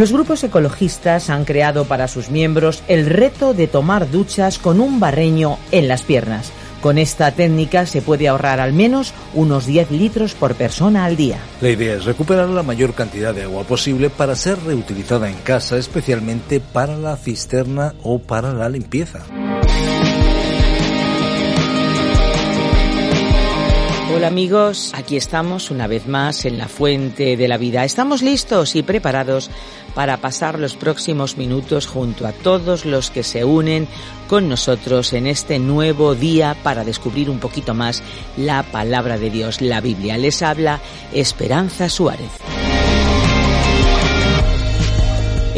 Los grupos ecologistas han creado para sus miembros el reto de tomar duchas con un barreño en las piernas. Con esta técnica se puede ahorrar al menos unos 10 litros por persona al día. La idea es recuperar la mayor cantidad de agua posible para ser reutilizada en casa, especialmente para la cisterna o para la limpieza. Hola amigos, aquí estamos una vez más en la Fuente de la Vida. Estamos listos y preparados para pasar los próximos minutos junto a todos los que se unen con nosotros en este nuevo día para descubrir un poquito más la palabra de Dios, la Biblia. Les habla Esperanza Suárez.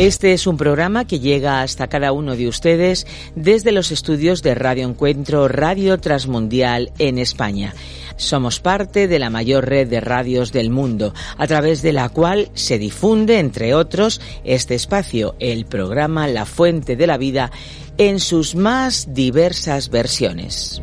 Este es un programa que llega hasta cada uno de ustedes desde los estudios de Radio Encuentro, Radio Transmundial en España. Somos parte de la mayor red de radios del mundo, a través de la cual se difunde, entre otros, este espacio, el programa La Fuente de la Vida, en sus más diversas versiones.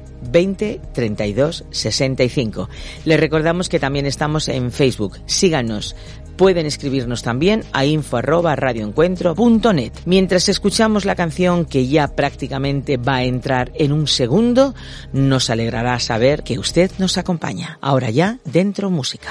20 32 65. Les recordamos que también estamos en Facebook. Síganos. Pueden escribirnos también a info arroba radioencuentro.net. Mientras escuchamos la canción que ya prácticamente va a entrar en un segundo, nos alegrará saber que usted nos acompaña. Ahora ya, dentro música.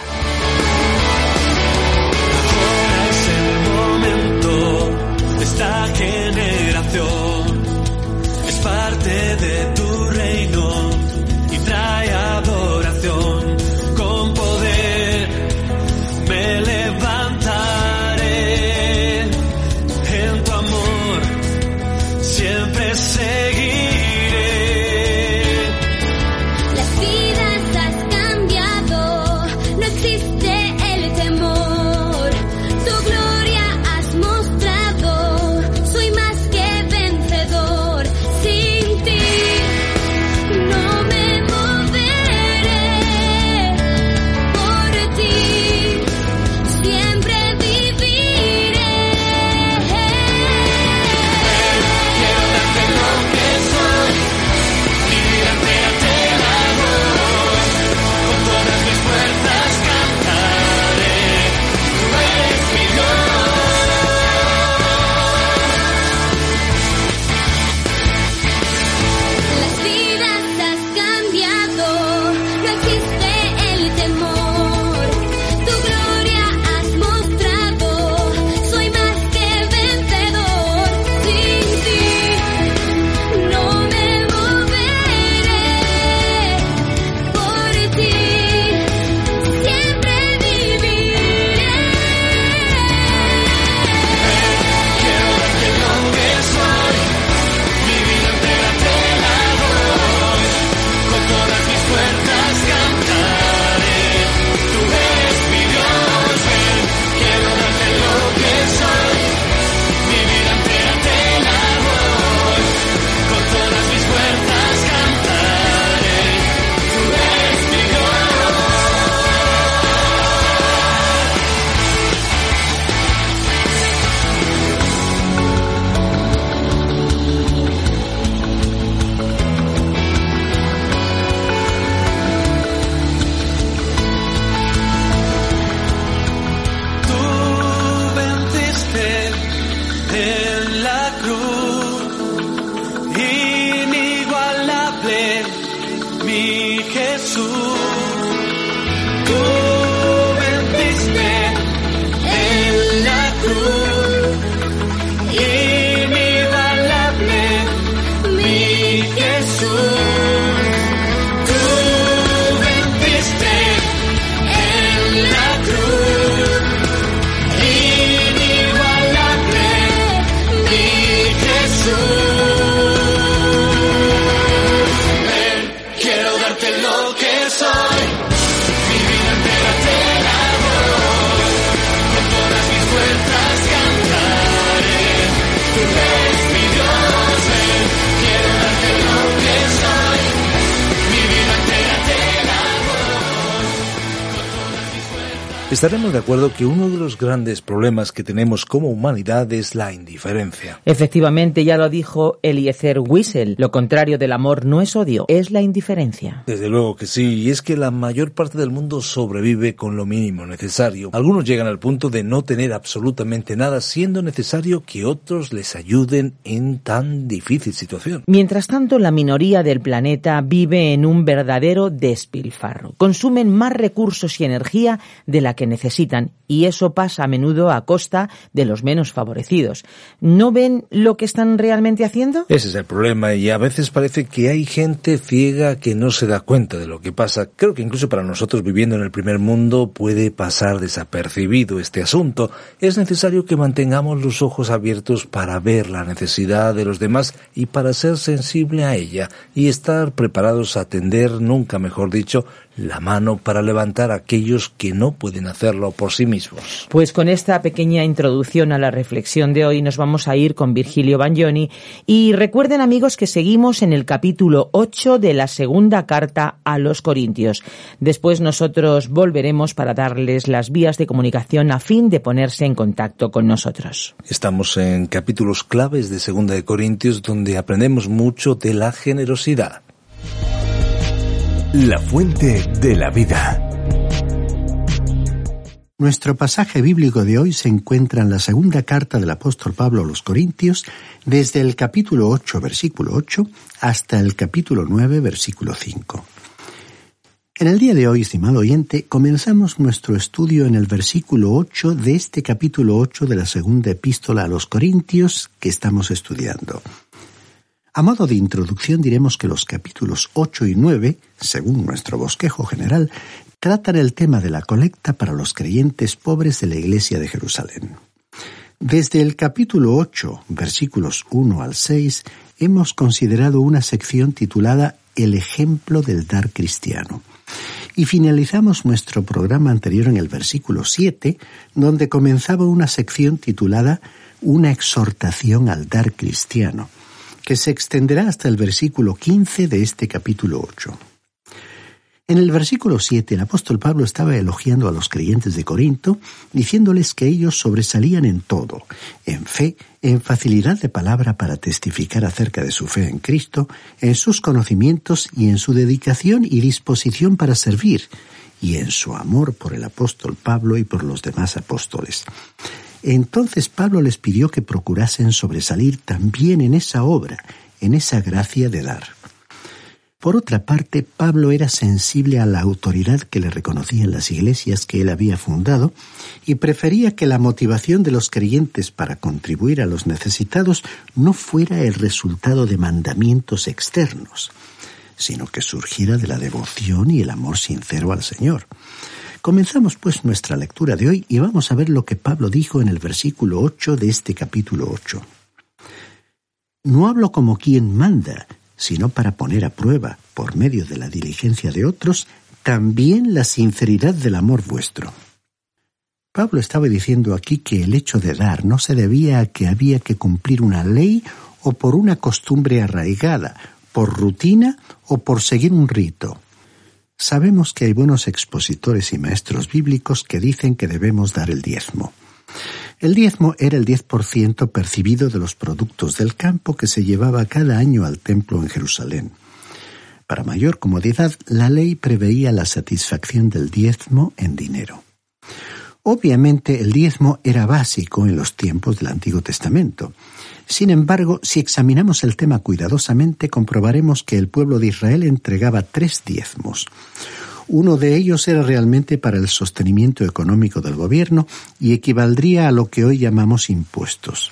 Estaremos de acuerdo que uno de los grandes problemas que tenemos como humanidad es la indiferencia. Efectivamente, ya lo dijo Eliezer Wiesel. Lo contrario del amor no es odio, es la indiferencia. Desde luego que sí, y es que la mayor parte del mundo sobrevive con lo mínimo necesario. Algunos llegan al punto de no tener absolutamente nada, siendo necesario que otros les ayuden en tan difícil situación. Mientras tanto, la minoría del planeta vive en un verdadero despilfarro. Consumen más recursos y energía de la que necesitan y eso pasa a menudo a costa de los menos favorecidos. ¿No ven lo que están realmente haciendo? Ese es el problema y a veces parece que hay gente ciega que no se da cuenta de lo que pasa. Creo que incluso para nosotros viviendo en el primer mundo puede pasar desapercibido este asunto. Es necesario que mantengamos los ojos abiertos para ver la necesidad de los demás y para ser sensible a ella y estar preparados a atender, nunca mejor dicho, la mano para levantar a aquellos que no pueden hacerlo por sí mismos. Pues con esta pequeña introducción a la reflexión de hoy nos vamos a ir con Virgilio Bagnoni y recuerden amigos que seguimos en el capítulo 8 de la segunda carta a los Corintios. Después nosotros volveremos para darles las vías de comunicación a fin de ponerse en contacto con nosotros. Estamos en capítulos claves de Segunda de Corintios donde aprendemos mucho de la generosidad. La fuente de la vida. Nuestro pasaje bíblico de hoy se encuentra en la segunda carta del apóstol Pablo a los Corintios, desde el capítulo 8, versículo 8, hasta el capítulo 9, versículo 5. En el día de hoy, estimado oyente, comenzamos nuestro estudio en el versículo 8 de este capítulo 8 de la segunda epístola a los Corintios que estamos estudiando. A modo de introducción diremos que los capítulos 8 y 9, según nuestro bosquejo general, tratan el tema de la colecta para los creyentes pobres de la iglesia de Jerusalén. Desde el capítulo 8, versículos 1 al 6, hemos considerado una sección titulada El ejemplo del dar cristiano. Y finalizamos nuestro programa anterior en el versículo 7, donde comenzaba una sección titulada Una exhortación al dar cristiano, que se extenderá hasta el versículo 15 de este capítulo 8. En el versículo 7 el apóstol Pablo estaba elogiando a los creyentes de Corinto, diciéndoles que ellos sobresalían en todo, en fe, en facilidad de palabra para testificar acerca de su fe en Cristo, en sus conocimientos y en su dedicación y disposición para servir, y en su amor por el apóstol Pablo y por los demás apóstoles. Entonces Pablo les pidió que procurasen sobresalir también en esa obra, en esa gracia de dar. Por otra parte, Pablo era sensible a la autoridad que le reconocían las iglesias que él había fundado y prefería que la motivación de los creyentes para contribuir a los necesitados no fuera el resultado de mandamientos externos, sino que surgiera de la devoción y el amor sincero al Señor. Comenzamos pues nuestra lectura de hoy y vamos a ver lo que Pablo dijo en el versículo 8 de este capítulo 8. No hablo como quien manda, sino para poner a prueba, por medio de la diligencia de otros, también la sinceridad del amor vuestro. Pablo estaba diciendo aquí que el hecho de dar no se debía a que había que cumplir una ley o por una costumbre arraigada, por rutina o por seguir un rito. Sabemos que hay buenos expositores y maestros bíblicos que dicen que debemos dar el diezmo. El diezmo era el 10% percibido de los productos del campo que se llevaba cada año al templo en Jerusalén. Para mayor comodidad, la ley preveía la satisfacción del diezmo en dinero. Obviamente el diezmo era básico en los tiempos del Antiguo Testamento. Sin embargo, si examinamos el tema cuidadosamente, comprobaremos que el pueblo de Israel entregaba tres diezmos. Uno de ellos era realmente para el sostenimiento económico del gobierno y equivaldría a lo que hoy llamamos impuestos.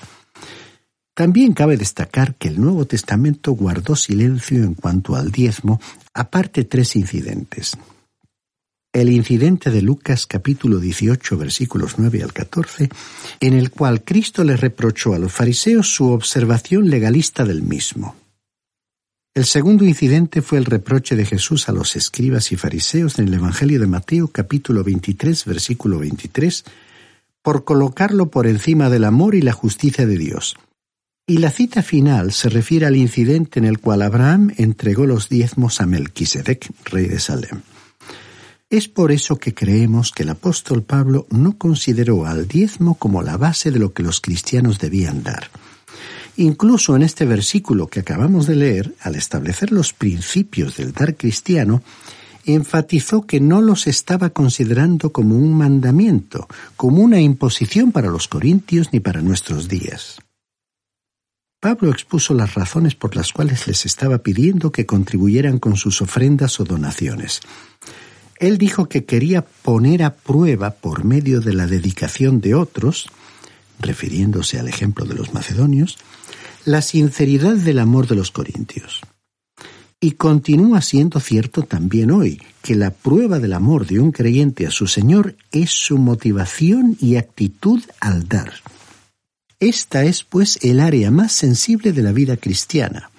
También cabe destacar que el Nuevo Testamento guardó silencio en cuanto al diezmo, aparte tres incidentes. El incidente de Lucas capítulo 18 versículos 9 al 14, en el cual Cristo le reprochó a los fariseos su observación legalista del mismo. El segundo incidente fue el reproche de Jesús a los escribas y fariseos en el Evangelio de Mateo capítulo 23 versículo 23, por colocarlo por encima del amor y la justicia de Dios. Y la cita final se refiere al incidente en el cual Abraham entregó los diezmos a Melquisedec, rey de Salem. Es por eso que creemos que el apóstol Pablo no consideró al diezmo como la base de lo que los cristianos debían dar. Incluso en este versículo que acabamos de leer, al establecer los principios del dar cristiano, enfatizó que no los estaba considerando como un mandamiento, como una imposición para los corintios ni para nuestros días. Pablo expuso las razones por las cuales les estaba pidiendo que contribuyeran con sus ofrendas o donaciones. Él dijo que quería poner a prueba por medio de la dedicación de otros, refiriéndose al ejemplo de los macedonios, la sinceridad del amor de los corintios. Y continúa siendo cierto también hoy que la prueba del amor de un creyente a su Señor es su motivación y actitud al dar. Esta es, pues, el área más sensible de la vida cristiana,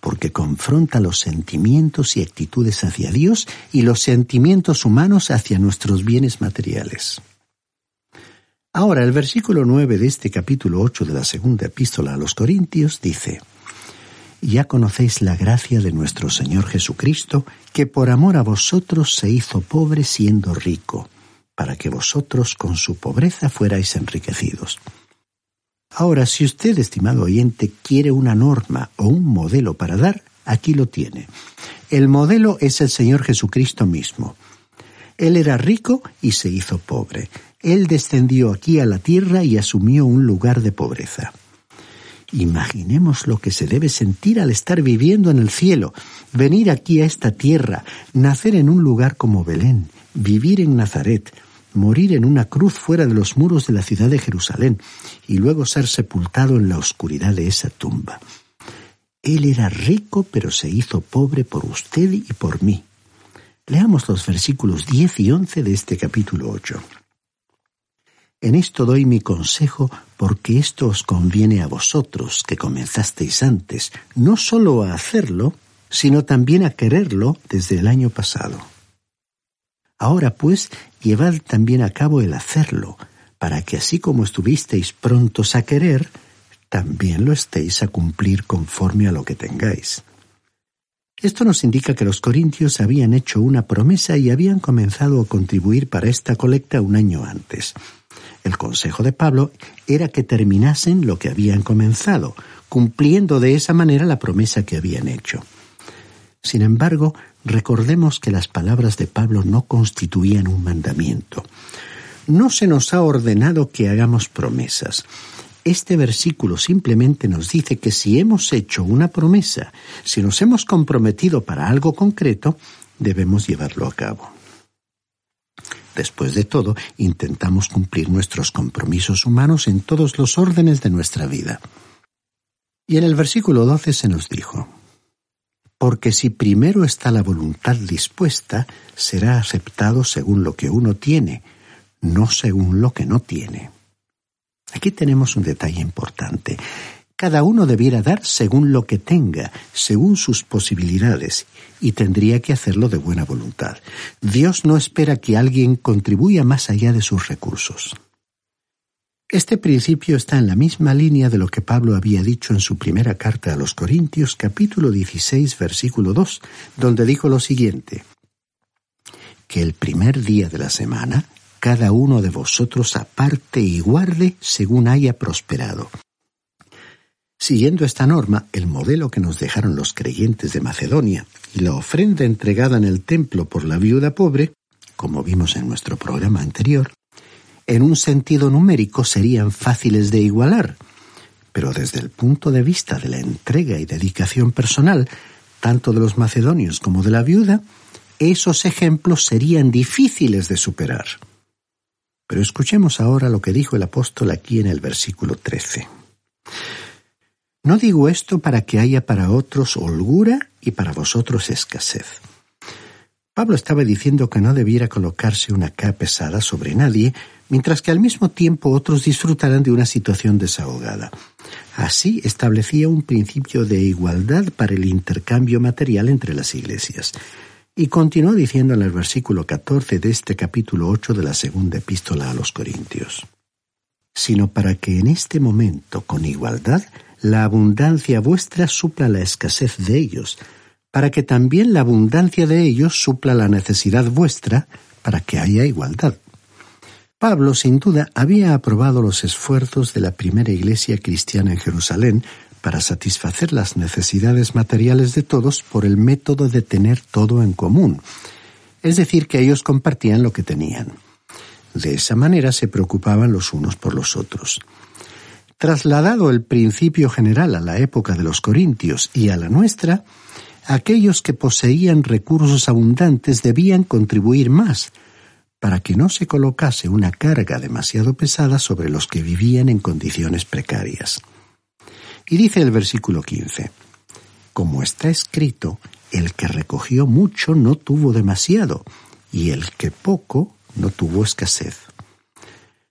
porque confronta los sentimientos y actitudes hacia Dios y los sentimientos humanos hacia nuestros bienes materiales. Ahora, el versículo 9 de este capítulo 8 de la segunda epístola a los Corintios dice, Ya conocéis la gracia de nuestro Señor Jesucristo, que por amor a vosotros se hizo pobre siendo rico, para que vosotros con su pobreza fuerais enriquecidos. Ahora, si usted, estimado oyente, quiere una norma o un modelo para dar, aquí lo tiene. El modelo es el Señor Jesucristo mismo. Él era rico y se hizo pobre. Él descendió aquí a la tierra y asumió un lugar de pobreza. Imaginemos lo que se debe sentir al estar viviendo en el cielo, venir aquí a esta tierra, nacer en un lugar como Belén, vivir en Nazaret, morir en una cruz fuera de los muros de la ciudad de Jerusalén y luego ser sepultado en la oscuridad de esa tumba. Él era rico, pero se hizo pobre por usted y por mí. Leamos los versículos 10 y 11 de este capítulo 8. En esto doy mi consejo porque esto os conviene a vosotros que comenzasteis antes, no sólo a hacerlo, sino también a quererlo desde el año pasado. Ahora pues, llevad también a cabo el hacerlo, para que así como estuvisteis prontos a querer, también lo estéis a cumplir conforme a lo que tengáis. Esto nos indica que los corintios habían hecho una promesa y habían comenzado a contribuir para esta colecta un año antes. El consejo de Pablo era que terminasen lo que habían comenzado, cumpliendo de esa manera la promesa que habían hecho. Sin embargo, recordemos que las palabras de Pablo no constituían un mandamiento. No se nos ha ordenado que hagamos promesas. Este versículo simplemente nos dice que si hemos hecho una promesa, si nos hemos comprometido para algo concreto, debemos llevarlo a cabo. Después de todo, intentamos cumplir nuestros compromisos humanos en todos los órdenes de nuestra vida. Y en el versículo 12 se nos dijo, porque si primero está la voluntad dispuesta, será aceptado según lo que uno tiene, no según lo que no tiene. Aquí tenemos un detalle importante. Cada uno debiera dar según lo que tenga, según sus posibilidades, y tendría que hacerlo de buena voluntad. Dios no espera que alguien contribuya más allá de sus recursos. Este principio está en la misma línea de lo que Pablo había dicho en su primera carta a los Corintios capítulo 16 versículo 2, donde dijo lo siguiente, que el primer día de la semana cada uno de vosotros aparte y guarde según haya prosperado, Siguiendo esta norma, el modelo que nos dejaron los creyentes de Macedonia y la ofrenda entregada en el templo por la viuda pobre, como vimos en nuestro programa anterior, en un sentido numérico serían fáciles de igualar, pero desde el punto de vista de la entrega y dedicación personal, tanto de los macedonios como de la viuda, esos ejemplos serían difíciles de superar. Pero escuchemos ahora lo que dijo el apóstol aquí en el versículo 13. No digo esto para que haya para otros holgura y para vosotros escasez. Pablo estaba diciendo que no debiera colocarse una carga pesada sobre nadie, mientras que al mismo tiempo otros disfrutaran de una situación desahogada. Así establecía un principio de igualdad para el intercambio material entre las iglesias. Y continuó diciendo en el versículo 14 de este capítulo 8 de la segunda epístola a los Corintios. Sino para que en este momento, con igualdad, la abundancia vuestra supla la escasez de ellos, para que también la abundancia de ellos supla la necesidad vuestra, para que haya igualdad. Pablo, sin duda, había aprobado los esfuerzos de la primera iglesia cristiana en Jerusalén para satisfacer las necesidades materiales de todos por el método de tener todo en común, es decir, que ellos compartían lo que tenían. De esa manera se preocupaban los unos por los otros. Trasladado el principio general a la época de los Corintios y a la nuestra, aquellos que poseían recursos abundantes debían contribuir más, para que no se colocase una carga demasiado pesada sobre los que vivían en condiciones precarias. Y dice el versículo 15, Como está escrito, el que recogió mucho no tuvo demasiado, y el que poco no tuvo escasez.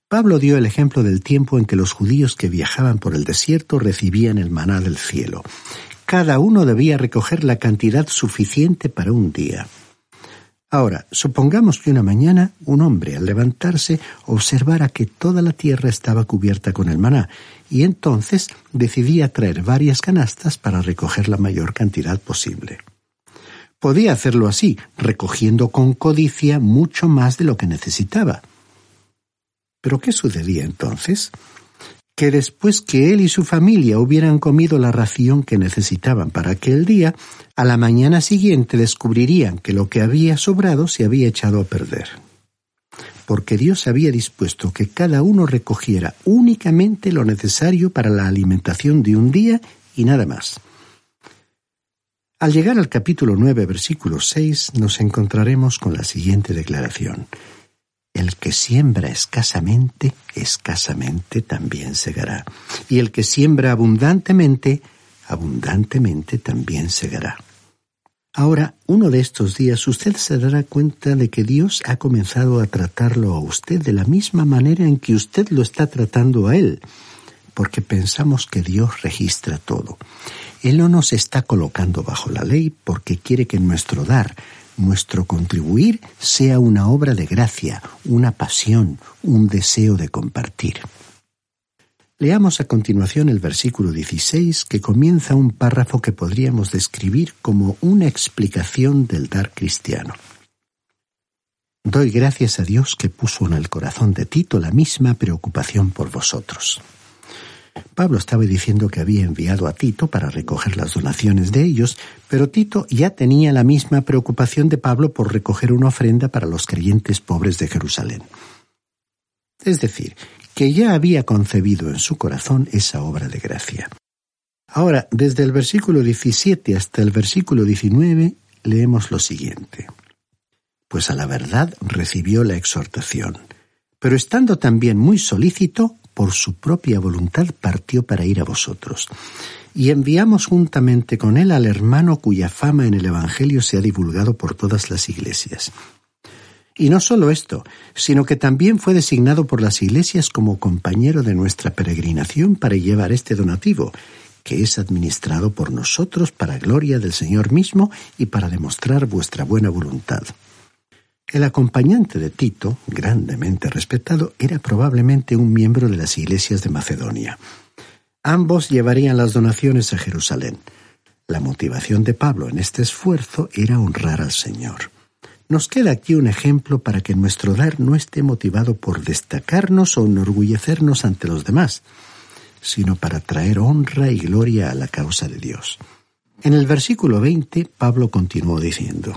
Pablo dio el ejemplo del tiempo en que los judíos que viajaban por el desierto recibían el maná del cielo, cada uno debía recoger la cantidad suficiente para un día. Ahora, supongamos que una mañana un hombre al levantarse observara que toda la tierra estaba cubierta con el maná y entonces decidía traer varias canastas para recoger la mayor cantidad posible. Podía hacerlo así, recogiendo con codicia mucho más de lo que necesitaba. Pero ¿qué sucedía entonces? Que después que él y su familia hubieran comido la ración que necesitaban para aquel día, a la mañana siguiente descubrirían que lo que había sobrado se había echado a perder. Porque Dios había dispuesto que cada uno recogiera únicamente lo necesario para la alimentación de un día y nada más. Al llegar al capítulo 9, versículo 6, nos encontraremos con la siguiente declaración. El que siembra escasamente, escasamente también segará. Y el que siembra abundantemente, abundantemente también segará. Ahora, uno de estos días usted se dará cuenta de que Dios ha comenzado a tratarlo a usted de la misma manera en que usted lo está tratando a Él, porque pensamos que Dios registra todo. Él no nos está colocando bajo la ley porque quiere que nuestro dar, nuestro contribuir sea una obra de gracia, una pasión, un deseo de compartir. Leamos a continuación el versículo 16 que comienza un párrafo que podríamos describir como una explicación del dar cristiano. Doy gracias a Dios que puso en el corazón de Tito la misma preocupación por vosotros. Pablo estaba diciendo que había enviado a Tito para recoger las donaciones de ellos, pero Tito ya tenía la misma preocupación de Pablo por recoger una ofrenda para los creyentes pobres de Jerusalén. Es decir, que ya había concebido en su corazón esa obra de gracia. Ahora, desde el versículo 17 hasta el versículo 19, leemos lo siguiente. Pues a la verdad recibió la exhortación, pero estando también muy solícito, por su propia voluntad partió para ir a vosotros. Y enviamos juntamente con él al hermano cuya fama en el Evangelio se ha divulgado por todas las iglesias. Y no solo esto, sino que también fue designado por las iglesias como compañero de nuestra peregrinación para llevar este donativo, que es administrado por nosotros para gloria del Señor mismo y para demostrar vuestra buena voluntad. El acompañante de Tito, grandemente respetado, era probablemente un miembro de las iglesias de Macedonia. Ambos llevarían las donaciones a Jerusalén. La motivación de Pablo en este esfuerzo era honrar al Señor. Nos queda aquí un ejemplo para que nuestro dar no esté motivado por destacarnos o enorgullecernos ante los demás, sino para traer honra y gloria a la causa de Dios. En el versículo 20, Pablo continuó diciendo,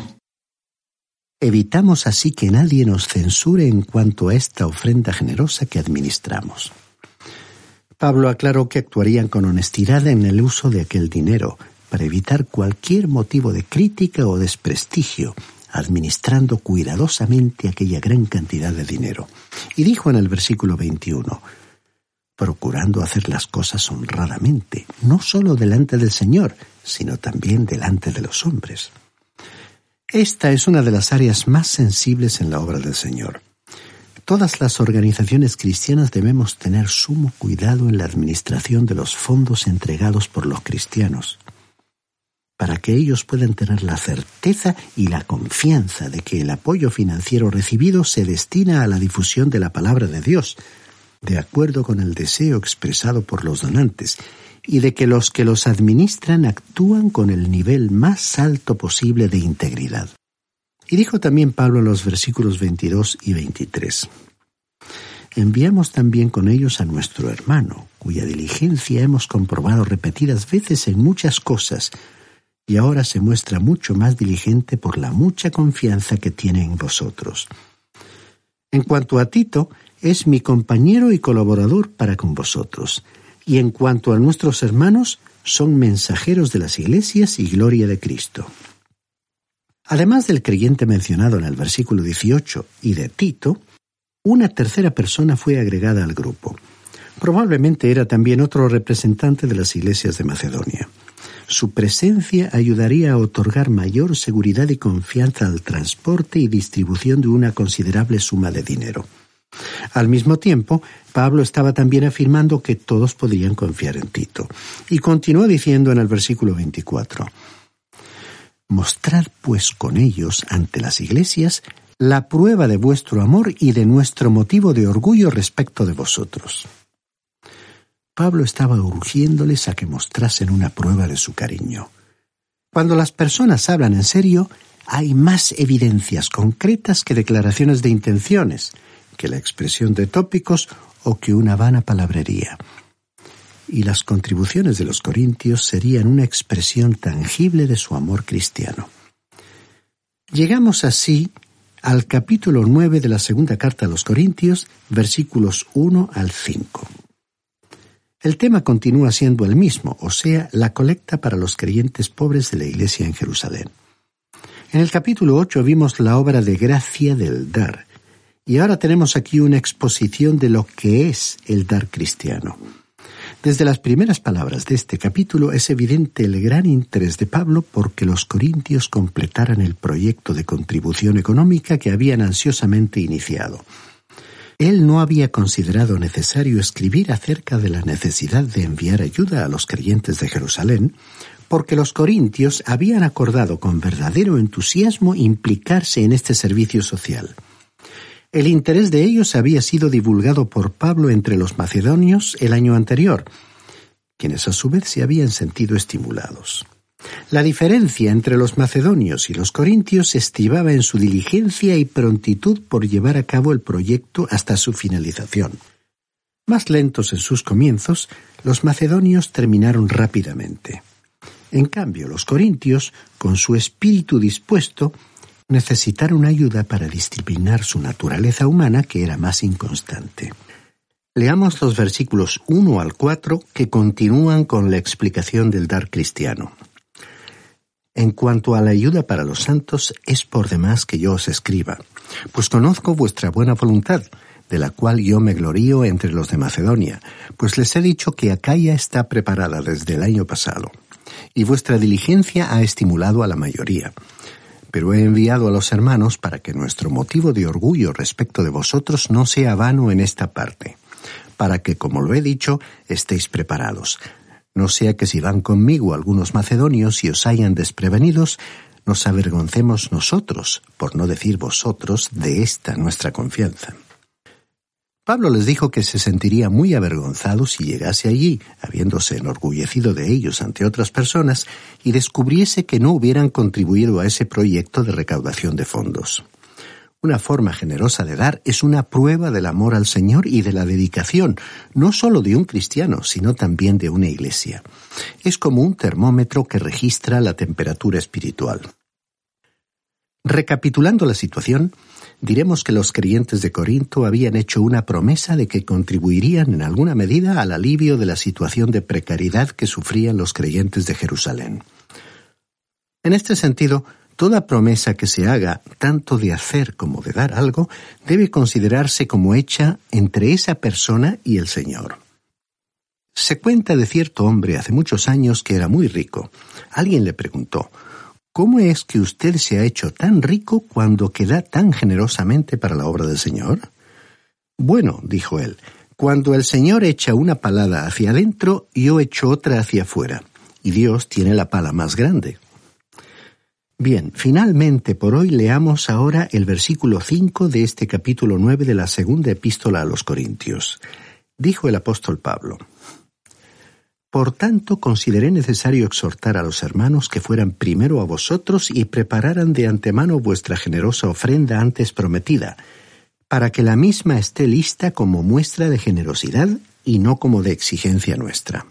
Evitamos así que nadie nos censure en cuanto a esta ofrenda generosa que administramos. Pablo aclaró que actuarían con honestidad en el uso de aquel dinero, para evitar cualquier motivo de crítica o desprestigio, administrando cuidadosamente aquella gran cantidad de dinero. Y dijo en el versículo 21, procurando hacer las cosas honradamente, no solo delante del Señor, sino también delante de los hombres. Esta es una de las áreas más sensibles en la obra del Señor. Todas las organizaciones cristianas debemos tener sumo cuidado en la administración de los fondos entregados por los cristianos, para que ellos puedan tener la certeza y la confianza de que el apoyo financiero recibido se destina a la difusión de la palabra de Dios, de acuerdo con el deseo expresado por los donantes, y de que los que los administran actúan con el nivel más alto posible de integridad. Y dijo también Pablo en los versículos 22 y 23. Enviamos también con ellos a nuestro hermano, cuya diligencia hemos comprobado repetidas veces en muchas cosas, y ahora se muestra mucho más diligente por la mucha confianza que tiene en vosotros. En cuanto a Tito, es mi compañero y colaborador para con vosotros, y en cuanto a nuestros hermanos, son mensajeros de las iglesias y gloria de Cristo. Además del creyente mencionado en el versículo 18 y de Tito, una tercera persona fue agregada al grupo. Probablemente era también otro representante de las iglesias de Macedonia. Su presencia ayudaría a otorgar mayor seguridad y confianza al transporte y distribución de una considerable suma de dinero. Al mismo tiempo, Pablo estaba también afirmando que todos podían confiar en Tito. Y continuó diciendo en el versículo 24, Mostrad pues con ellos ante las iglesias la prueba de vuestro amor y de nuestro motivo de orgullo respecto de vosotros. Pablo estaba urgiéndoles a que mostrasen una prueba de su cariño. Cuando las personas hablan en serio, hay más evidencias concretas que declaraciones de intenciones, que la expresión de tópicos o que una vana palabrería. Y las contribuciones de los corintios serían una expresión tangible de su amor cristiano. Llegamos así al capítulo 9 de la segunda carta a los Corintios, versículos 1 al 5. El tema continúa siendo el mismo, o sea, la colecta para los creyentes pobres de la iglesia en Jerusalén. En el capítulo 8 vimos la obra de gracia del dar, y ahora tenemos aquí una exposición de lo que es el dar cristiano. Desde las primeras palabras de este capítulo es evidente el gran interés de Pablo porque los corintios completaran el proyecto de contribución económica que habían ansiosamente iniciado. Él no había considerado necesario escribir acerca de la necesidad de enviar ayuda a los creyentes de Jerusalén, porque los corintios habían acordado con verdadero entusiasmo implicarse en este servicio social. El interés de ellos había sido divulgado por Pablo entre los macedonios el año anterior, quienes a su vez se habían sentido estimulados. La diferencia entre los macedonios y los corintios estribaba en su diligencia y prontitud por llevar a cabo el proyecto hasta su finalización. Más lentos en sus comienzos, los macedonios terminaron rápidamente. En cambio, los corintios, con su espíritu dispuesto, necesitaron ayuda para disciplinar su naturaleza humana que era más inconstante. Leamos los versículos 1 al 4 que continúan con la explicación del dar cristiano. En cuanto a la ayuda para los santos, es por demás que yo os escriba, pues conozco vuestra buena voluntad, de la cual yo me glorío entre los de Macedonia, pues les he dicho que Acaya está preparada desde el año pasado, y vuestra diligencia ha estimulado a la mayoría pero he enviado a los hermanos para que nuestro motivo de orgullo respecto de vosotros no sea vano en esta parte, para que, como lo he dicho, estéis preparados. No sea que si van conmigo algunos macedonios y os hayan desprevenidos, nos avergoncemos nosotros, por no decir vosotros, de esta nuestra confianza. Pablo les dijo que se sentiría muy avergonzado si llegase allí, habiéndose enorgullecido de ellos ante otras personas, y descubriese que no hubieran contribuido a ese proyecto de recaudación de fondos. Una forma generosa de dar es una prueba del amor al Señor y de la dedicación, no solo de un cristiano, sino también de una iglesia. Es como un termómetro que registra la temperatura espiritual. Recapitulando la situación, diremos que los creyentes de Corinto habían hecho una promesa de que contribuirían en alguna medida al alivio de la situación de precariedad que sufrían los creyentes de Jerusalén. En este sentido, toda promesa que se haga, tanto de hacer como de dar algo, debe considerarse como hecha entre esa persona y el Señor. Se cuenta de cierto hombre hace muchos años que era muy rico. Alguien le preguntó, ¿cómo es que usted se ha hecho tan rico cuando queda tan generosamente para la obra del Señor? Bueno, dijo él, cuando el Señor echa una palada hacia adentro, yo echo otra hacia afuera, y Dios tiene la pala más grande. Bien, finalmente por hoy leamos ahora el versículo 5 de este capítulo 9 de la segunda epístola a los Corintios. Dijo el apóstol Pablo, Por tanto consideré necesario exhortar a los hermanos que fueran primero a vosotros y prepararan de antemano vuestra generosa ofrenda antes prometida, para que la misma esté lista como muestra de generosidad y no como de exigencia nuestra.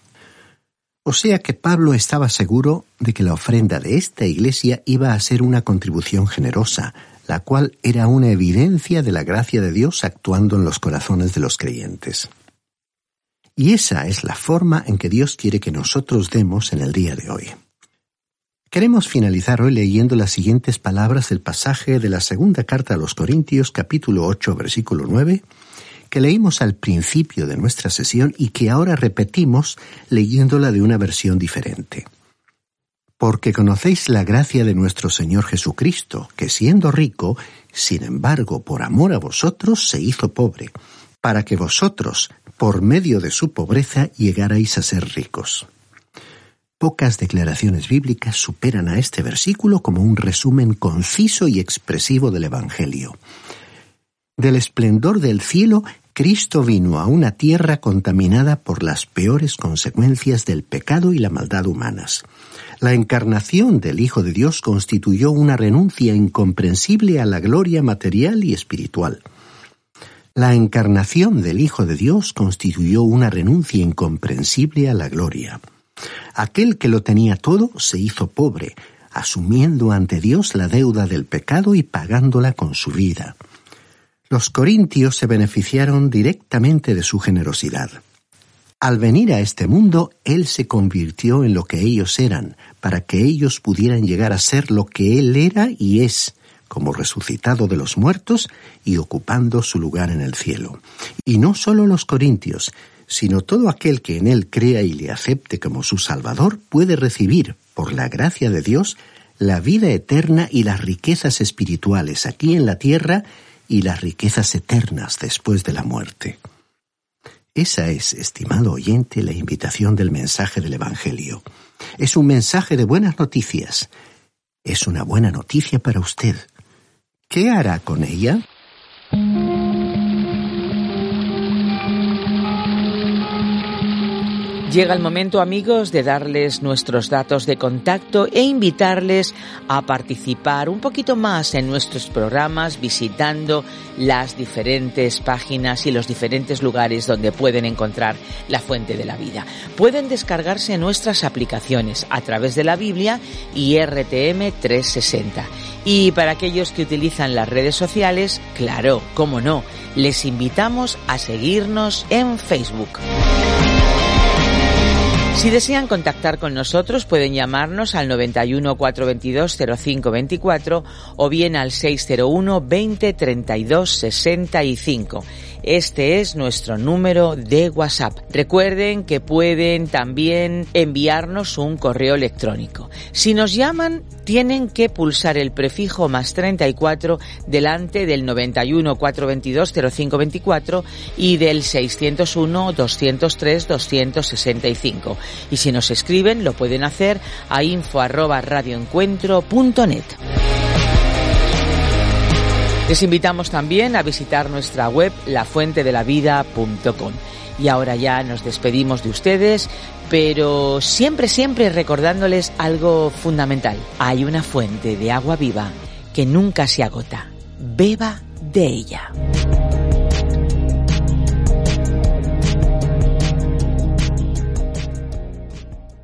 O sea que Pablo estaba seguro de que la ofrenda de esta iglesia iba a ser una contribución generosa, la cual era una evidencia de la gracia de Dios actuando en los corazones de los creyentes. Y esa es la forma en que Dios quiere que nosotros demos en el día de hoy. Queremos finalizar hoy leyendo las siguientes palabras del pasaje de la segunda carta a los Corintios capítulo 8 versículo 9 que leímos al principio de nuestra sesión y que ahora repetimos leyéndola de una versión diferente. Porque conocéis la gracia de nuestro Señor Jesucristo, que siendo rico, sin embargo, por amor a vosotros, se hizo pobre, para que vosotros, por medio de su pobreza, llegarais a ser ricos. Pocas declaraciones bíblicas superan a este versículo como un resumen conciso y expresivo del Evangelio. Del esplendor del cielo, Cristo vino a una tierra contaminada por las peores consecuencias del pecado y la maldad humanas. La encarnación del Hijo de Dios constituyó una renuncia incomprensible a la gloria material y espiritual. La encarnación del Hijo de Dios constituyó una renuncia incomprensible a la gloria. Aquel que lo tenía todo se hizo pobre, asumiendo ante Dios la deuda del pecado y pagándola con su vida. Los corintios se beneficiaron directamente de su generosidad. Al venir a este mundo, Él se convirtió en lo que ellos eran, para que ellos pudieran llegar a ser lo que Él era y es, como resucitado de los muertos y ocupando su lugar en el cielo. Y no solo los corintios, sino todo aquel que en Él crea y le acepte como su Salvador puede recibir, por la gracia de Dios, la vida eterna y las riquezas espirituales aquí en la tierra y las riquezas eternas después de la muerte. Esa es, estimado oyente, la invitación del mensaje del Evangelio. Es un mensaje de buenas noticias. Es una buena noticia para usted. ¿Qué hará con ella? Llega el momento, amigos, de darles nuestros datos de contacto e invitarles a participar un poquito más en nuestros programas visitando las diferentes páginas y los diferentes lugares donde pueden encontrar la fuente de la vida. Pueden descargarse nuestras aplicaciones a través de la Biblia y RTM 360. Y para aquellos que utilizan las redes sociales, claro, cómo no, les invitamos a seguirnos en Facebook. Si desean contactar con nosotros pueden llamarnos al 91 422 0524 o bien al 601 20 32 65. Este es nuestro número de WhatsApp. Recuerden que pueden también enviarnos un correo electrónico. Si nos llaman, tienen que pulsar el prefijo más 34 delante del 91 422 0524 y del 601 203 265. Y si nos escriben, lo pueden hacer a info arroba radioencuentro.net. Les invitamos también a visitar nuestra web lafuentedelavida.com. Y ahora ya nos despedimos de ustedes, pero siempre, siempre recordándoles algo fundamental. Hay una fuente de agua viva que nunca se agota. Beba de ella.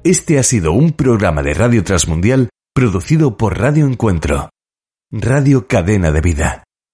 Este ha sido un programa de Radio Transmundial producido por Radio Encuentro, Radio Cadena de Vida.